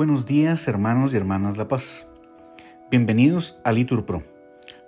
Buenos días, hermanos y hermanas La Paz. Bienvenidos a Litur Pro.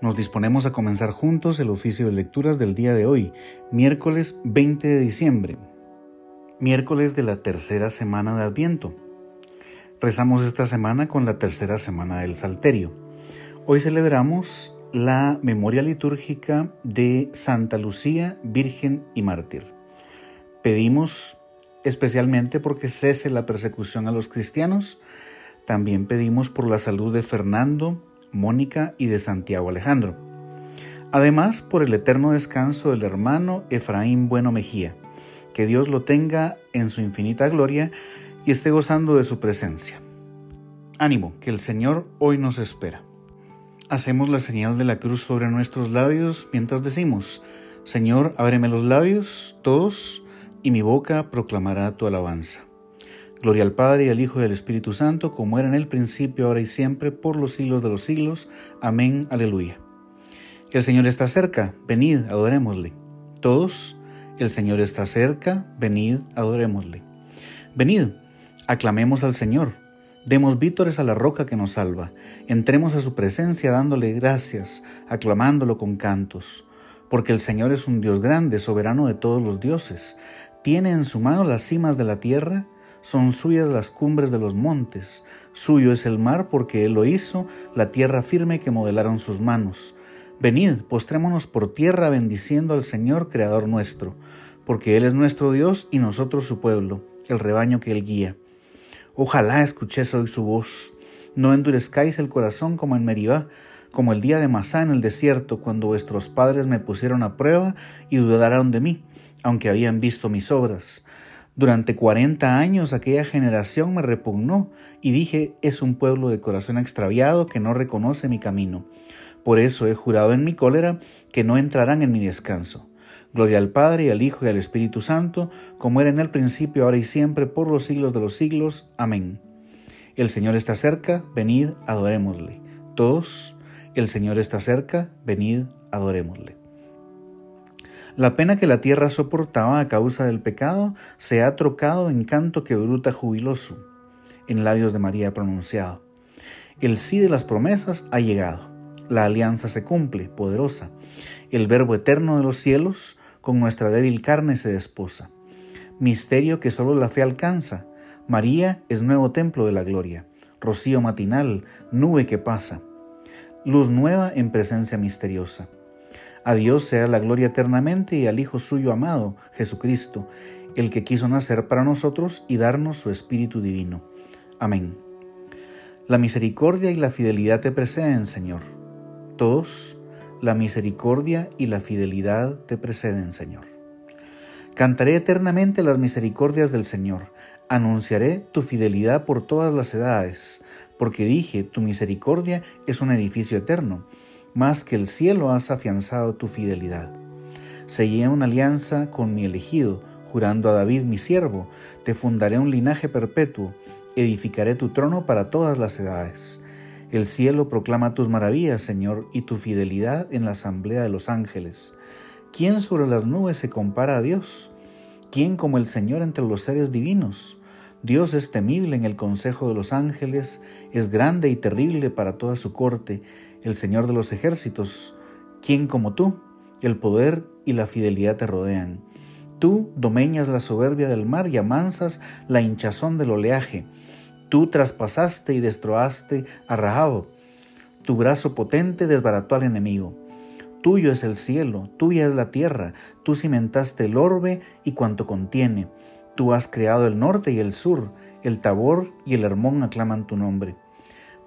Nos disponemos a comenzar juntos el oficio de lecturas del día de hoy, miércoles 20 de diciembre, miércoles de la tercera semana de Adviento. Rezamos esta semana con la tercera semana del Salterio. Hoy celebramos la memoria litúrgica de Santa Lucía, Virgen y Mártir. Pedimos especialmente porque cese la persecución a los cristianos. También pedimos por la salud de Fernando, Mónica y de Santiago Alejandro. Además, por el eterno descanso del hermano Efraín Bueno Mejía. Que Dios lo tenga en su infinita gloria y esté gozando de su presencia. Ánimo, que el Señor hoy nos espera. Hacemos la señal de la cruz sobre nuestros labios mientras decimos, Señor, ábreme los labios, todos, y mi boca proclamará tu alabanza. Gloria al Padre y al Hijo y al Espíritu Santo, como era en el principio, ahora y siempre, por los siglos de los siglos. Amén, aleluya. El Señor está cerca, venid, adorémosle. Todos, el Señor está cerca, venid, adorémosle. Venid, aclamemos al Señor, demos vítores a la roca que nos salva, entremos a su presencia dándole gracias, aclamándolo con cantos porque el Señor es un Dios grande, soberano de todos los dioses. Tiene en su mano las cimas de la tierra, son suyas las cumbres de los montes, suyo es el mar porque Él lo hizo, la tierra firme que modelaron sus manos. Venid, postrémonos por tierra bendiciendo al Señor, Creador nuestro, porque Él es nuestro Dios y nosotros su pueblo, el rebaño que Él guía. Ojalá escuchéis hoy su voz, no endurezcáis el corazón como en Meribá, como el día de Masá en el desierto, cuando vuestros padres me pusieron a prueba y dudaron de mí, aunque habían visto mis obras. Durante cuarenta años aquella generación me repugnó y dije, es un pueblo de corazón extraviado que no reconoce mi camino. Por eso he jurado en mi cólera que no entrarán en mi descanso. Gloria al Padre y al Hijo y al Espíritu Santo, como era en el principio, ahora y siempre, por los siglos de los siglos. Amén. El Señor está cerca, venid, adorémosle. Todos el Señor está cerca, venid, adorémosle. La pena que la tierra soportaba a causa del pecado se ha trocado en canto que bruta jubiloso, en labios de María pronunciado. El sí de las promesas ha llegado, la alianza se cumple, poderosa. El Verbo eterno de los cielos con nuestra débil carne se desposa. Misterio que solo la fe alcanza. María es nuevo templo de la gloria, rocío matinal, nube que pasa luz nueva en presencia misteriosa. A Dios sea la gloria eternamente y al Hijo suyo amado, Jesucristo, el que quiso nacer para nosotros y darnos su Espíritu Divino. Amén. La misericordia y la fidelidad te preceden, Señor. Todos, la misericordia y la fidelidad te preceden, Señor. Cantaré eternamente las misericordias del Señor, anunciaré tu fidelidad por todas las edades, porque dije, tu misericordia es un edificio eterno, más que el cielo has afianzado tu fidelidad. Seguí una alianza con mi elegido, jurando a David mi siervo, te fundaré un linaje perpetuo, edificaré tu trono para todas las edades. El cielo proclama tus maravillas, Señor, y tu fidelidad en la asamblea de los ángeles. ¿Quién sobre las nubes se compara a Dios? ¿Quién como el Señor entre los seres divinos? Dios es temible en el consejo de los ángeles, es grande y terrible para toda su corte, el Señor de los ejércitos. ¿Quién como tú? El poder y la fidelidad te rodean. Tú domeñas la soberbia del mar y amansas la hinchazón del oleaje. Tú traspasaste y destroaste a Rahab. Tu brazo potente desbarató al enemigo. Tuyo es el cielo, tuya es la tierra, tú cimentaste el orbe y cuanto contiene. Tú has creado el norte y el sur, el Tabor y el Hermón aclaman tu nombre.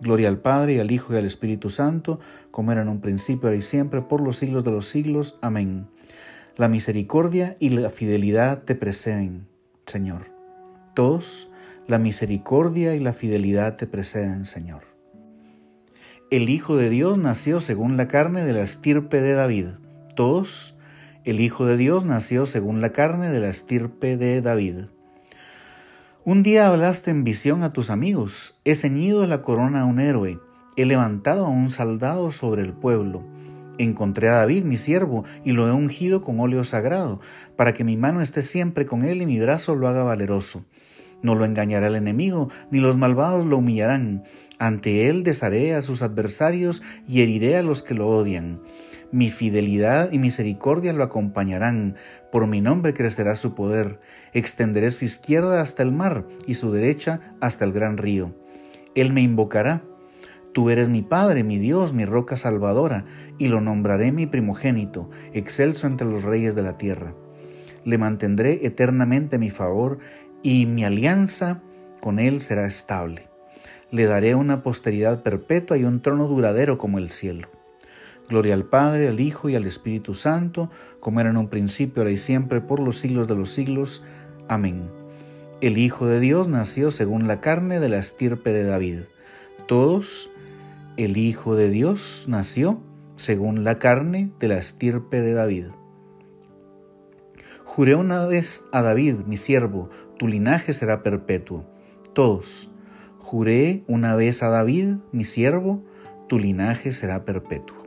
Gloria al Padre y al Hijo y al Espíritu Santo, como era en un principio, ahora y siempre, por los siglos de los siglos. Amén. La misericordia y la fidelidad te preceden, Señor. Todos, La misericordia y la fidelidad te preceden, Señor. El Hijo de Dios nació según la carne de la estirpe de David. Todos, el Hijo de Dios nació según la carne de la estirpe de David. Un día hablaste en visión a tus amigos, he ceñido la corona a un héroe, he levantado a un soldado sobre el pueblo. Encontré a David, mi siervo, y lo he ungido con óleo sagrado, para que mi mano esté siempre con él y mi brazo lo haga valeroso. No lo engañará el enemigo, ni los malvados lo humillarán. Ante él desharé a sus adversarios y heriré a los que lo odian. Mi fidelidad y misericordia lo acompañarán. Por mi nombre crecerá su poder. Extenderé su izquierda hasta el mar y su derecha hasta el gran río. Él me invocará. Tú eres mi Padre, mi Dios, mi roca salvadora, y lo nombraré mi primogénito, excelso entre los reyes de la tierra. Le mantendré eternamente mi favor y mi alianza con él será estable. Le daré una posteridad perpetua y un trono duradero como el cielo. Gloria al Padre, al Hijo y al Espíritu Santo, como era en un principio, ahora y siempre, por los siglos de los siglos. Amén. El Hijo de Dios nació según la carne de la estirpe de David. Todos, el Hijo de Dios nació según la carne de la estirpe de David. Juré una vez a David, mi siervo, tu linaje será perpetuo. Todos, juré una vez a David, mi siervo, tu linaje será perpetuo.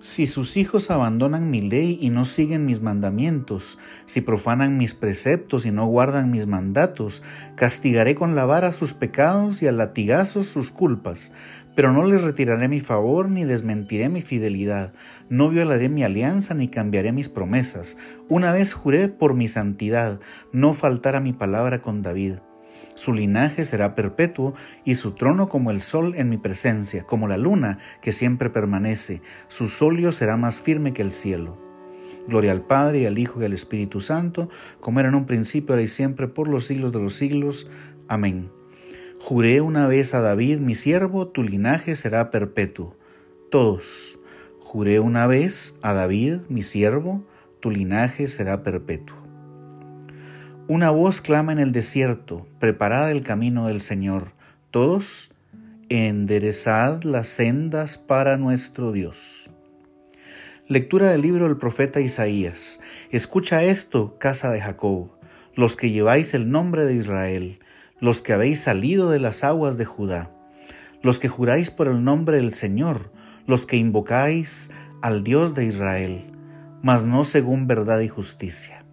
Si sus hijos abandonan mi ley y no siguen mis mandamientos, si profanan mis preceptos y no guardan mis mandatos, castigaré con la vara sus pecados y a latigazos sus culpas, pero no les retiraré mi favor ni desmentiré mi fidelidad, no violaré mi alianza ni cambiaré mis promesas. Una vez juré por mi santidad, no faltar mi palabra con David. Su linaje será perpetuo y su trono como el sol en mi presencia, como la luna que siempre permanece. Su solio será más firme que el cielo. Gloria al Padre y al Hijo y al Espíritu Santo, como era en un principio, ahora y siempre, por los siglos de los siglos. Amén. Juré una vez a David, mi siervo, tu linaje será perpetuo. Todos. Juré una vez a David, mi siervo, tu linaje será perpetuo. Una voz clama en el desierto, preparad el camino del Señor. Todos, enderezad las sendas para nuestro Dios. Lectura del libro del profeta Isaías. Escucha esto, casa de Jacob, los que lleváis el nombre de Israel los que habéis salido de las aguas de Judá, los que juráis por el nombre del Señor, los que invocáis al Dios de Israel, mas no según verdad y justicia.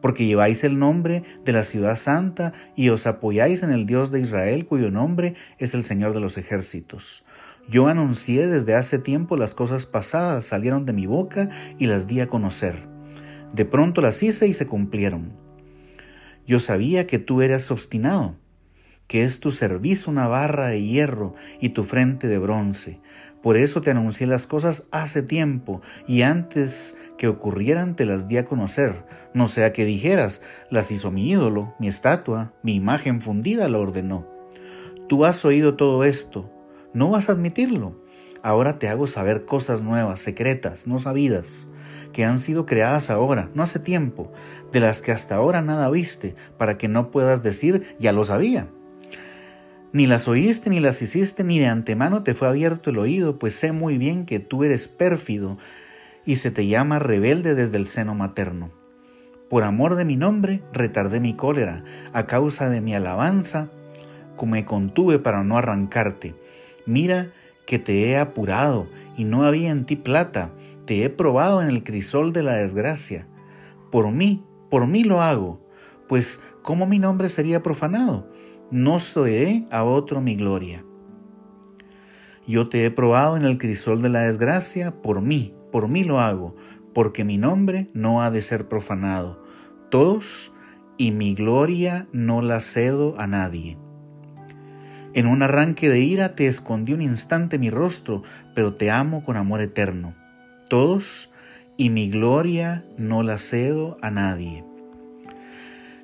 Porque lleváis el nombre de la ciudad santa y os apoyáis en el Dios de Israel, cuyo nombre es el Señor de los ejércitos. Yo anuncié desde hace tiempo las cosas pasadas, salieron de mi boca y las di a conocer. De pronto las hice y se cumplieron. Yo sabía que tú eras obstinado, que es tu servicio una barra de hierro y tu frente de bronce. Por eso te anuncié las cosas hace tiempo y antes que ocurrieran te las di a conocer, no sea que dijeras, las hizo mi ídolo, mi estatua, mi imagen fundida la ordenó. Tú has oído todo esto, no vas a admitirlo. Ahora te hago saber cosas nuevas, secretas, no sabidas que han sido creadas ahora, no hace tiempo, de las que hasta ahora nada viste, para que no puedas decir, ya lo sabía. Ni las oíste ni las hiciste, ni de antemano te fue abierto el oído, pues sé muy bien que tú eres pérfido y se te llama rebelde desde el seno materno. Por amor de mi nombre, retardé mi cólera, a causa de mi alabanza, me contuve para no arrancarte. Mira que te he apurado, y no había en ti plata, te he probado en el crisol de la desgracia. Por mí, por mí lo hago, pues ¿cómo mi nombre sería profanado? No cederé a otro mi gloria. Yo te he probado en el crisol de la desgracia, por mí, por mí lo hago, porque mi nombre no ha de ser profanado. Todos y mi gloria no la cedo a nadie. En un arranque de ira te escondí un instante mi rostro, pero te amo con amor eterno todos y mi gloria no la cedo a nadie.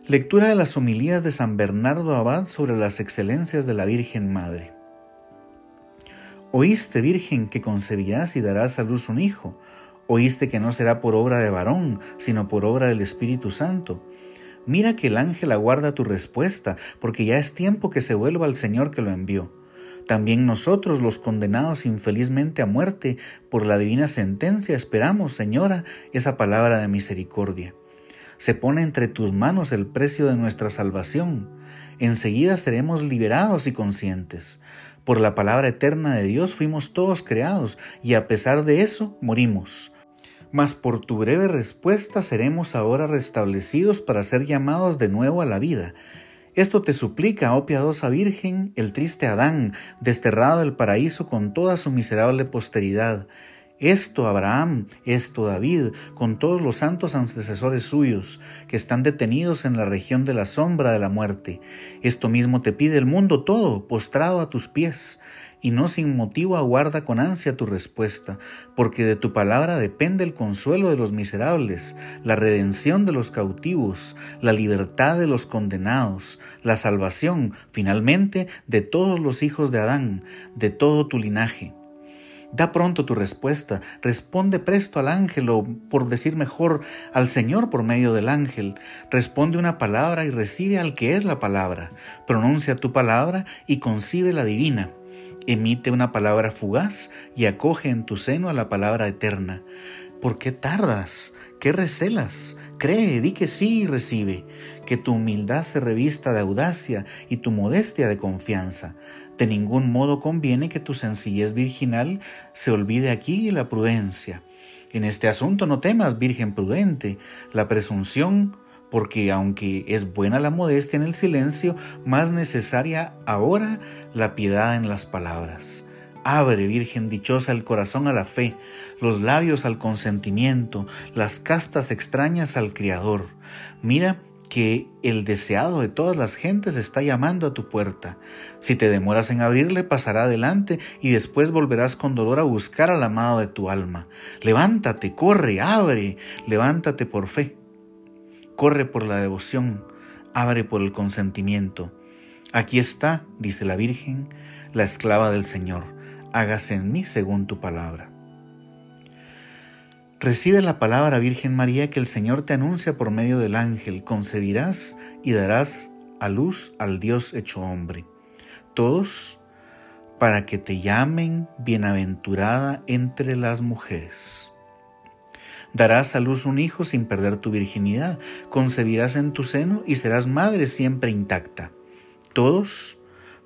Lectura de las homilías de San Bernardo Abad sobre las excelencias de la Virgen Madre. Oíste, Virgen, que concebirás y darás a luz un hijo. Oíste que no será por obra de varón, sino por obra del Espíritu Santo. Mira que el ángel aguarda tu respuesta, porque ya es tiempo que se vuelva al Señor que lo envió. También nosotros, los condenados infelizmente a muerte por la divina sentencia, esperamos, Señora, esa palabra de misericordia. Se pone entre tus manos el precio de nuestra salvación. Enseguida seremos liberados y conscientes. Por la palabra eterna de Dios fuimos todos creados y a pesar de eso morimos. Mas por tu breve respuesta seremos ahora restablecidos para ser llamados de nuevo a la vida esto te suplica, oh piadosa Virgen, el triste Adán, desterrado del paraíso con toda su miserable posteridad. Esto Abraham, esto David, con todos los santos antecesores suyos, que están detenidos en la región de la sombra de la muerte. Esto mismo te pide el mundo todo, postrado a tus pies y no sin motivo aguarda con ansia tu respuesta, porque de tu palabra depende el consuelo de los miserables, la redención de los cautivos, la libertad de los condenados, la salvación, finalmente, de todos los hijos de Adán, de todo tu linaje. Da pronto tu respuesta, responde presto al ángel o, por decir mejor, al Señor por medio del ángel. Responde una palabra y recibe al que es la palabra. Pronuncia tu palabra y concibe la divina. Emite una palabra fugaz y acoge en tu seno a la palabra eterna. ¿Por qué tardas? ¿Qué recelas? Cree, di que sí y recibe. Que tu humildad se revista de audacia y tu modestia de confianza. De ningún modo conviene que tu sencillez virginal se olvide aquí la prudencia. En este asunto no temas, Virgen prudente, la presunción porque aunque es buena la modestia en el silencio, más necesaria ahora la piedad en las palabras. Abre, Virgen dichosa, el corazón a la fe, los labios al consentimiento, las castas extrañas al Criador. Mira que el deseado de todas las gentes está llamando a tu puerta. Si te demoras en abrirle, pasará adelante y después volverás con dolor a buscar al amado de tu alma. Levántate, corre, abre, levántate por fe corre por la devoción, abre por el consentimiento. Aquí está, dice la Virgen, la esclava del Señor, hágase en mí según tu palabra. Recibe la palabra, Virgen María, que el Señor te anuncia por medio del ángel, concebirás y darás a luz al Dios hecho hombre. Todos para que te llamen bienaventurada entre las mujeres. Darás a luz un hijo sin perder tu virginidad, concebirás en tu seno y serás madre siempre intacta. Todos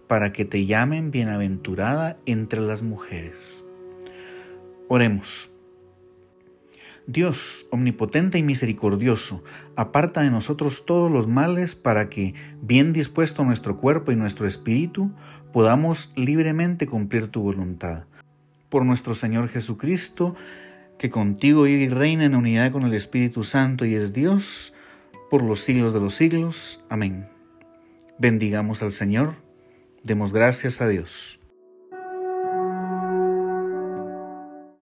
para que te llamen bienaventurada entre las mujeres. Oremos. Dios, omnipotente y misericordioso, aparta de nosotros todos los males para que, bien dispuesto nuestro cuerpo y nuestro espíritu, podamos libremente cumplir tu voluntad. Por nuestro Señor Jesucristo, que contigo vive y reina en unidad con el Espíritu Santo y es Dios por los siglos de los siglos. Amén. Bendigamos al Señor, demos gracias a Dios.